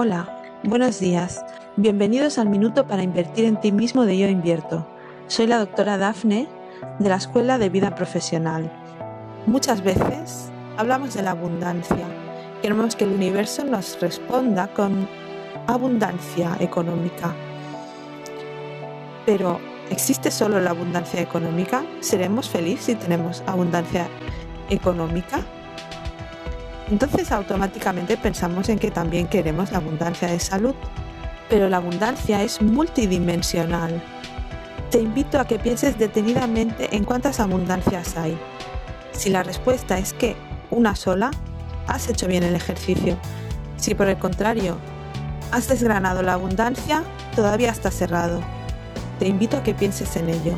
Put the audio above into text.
Hola, buenos días. Bienvenidos al Minuto para Invertir en ti mismo de Yo Invierto. Soy la doctora Dafne de la Escuela de Vida Profesional. Muchas veces hablamos de la abundancia. Queremos que el universo nos responda con abundancia económica. Pero, ¿existe solo la abundancia económica? ¿Seremos felices si tenemos abundancia económica? Entonces automáticamente pensamos en que también queremos la abundancia de salud, pero la abundancia es multidimensional. Te invito a que pienses detenidamente en cuántas abundancias hay. Si la respuesta es que una sola, has hecho bien el ejercicio. Si por el contrario has desgranado la abundancia, todavía está cerrado. Te invito a que pienses en ello.